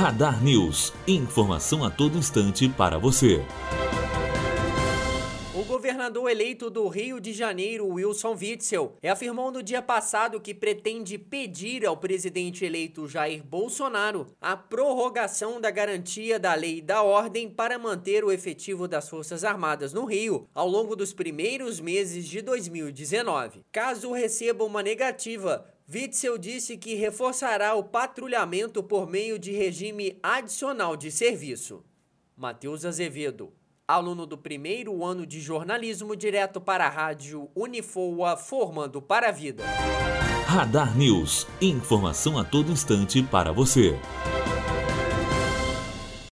Radar News. Informação a todo instante para você. O governador eleito do Rio de Janeiro, Wilson Witzel, afirmou no dia passado que pretende pedir ao presidente eleito Jair Bolsonaro a prorrogação da garantia da lei e da ordem para manter o efetivo das Forças Armadas no Rio ao longo dos primeiros meses de 2019. Caso receba uma negativa, Witzel disse que reforçará o patrulhamento por meio de regime adicional de serviço. Matheus Azevedo, aluno do primeiro ano de jornalismo, direto para a rádio Unifoa, formando para a vida. Radar News. Informação a todo instante para você.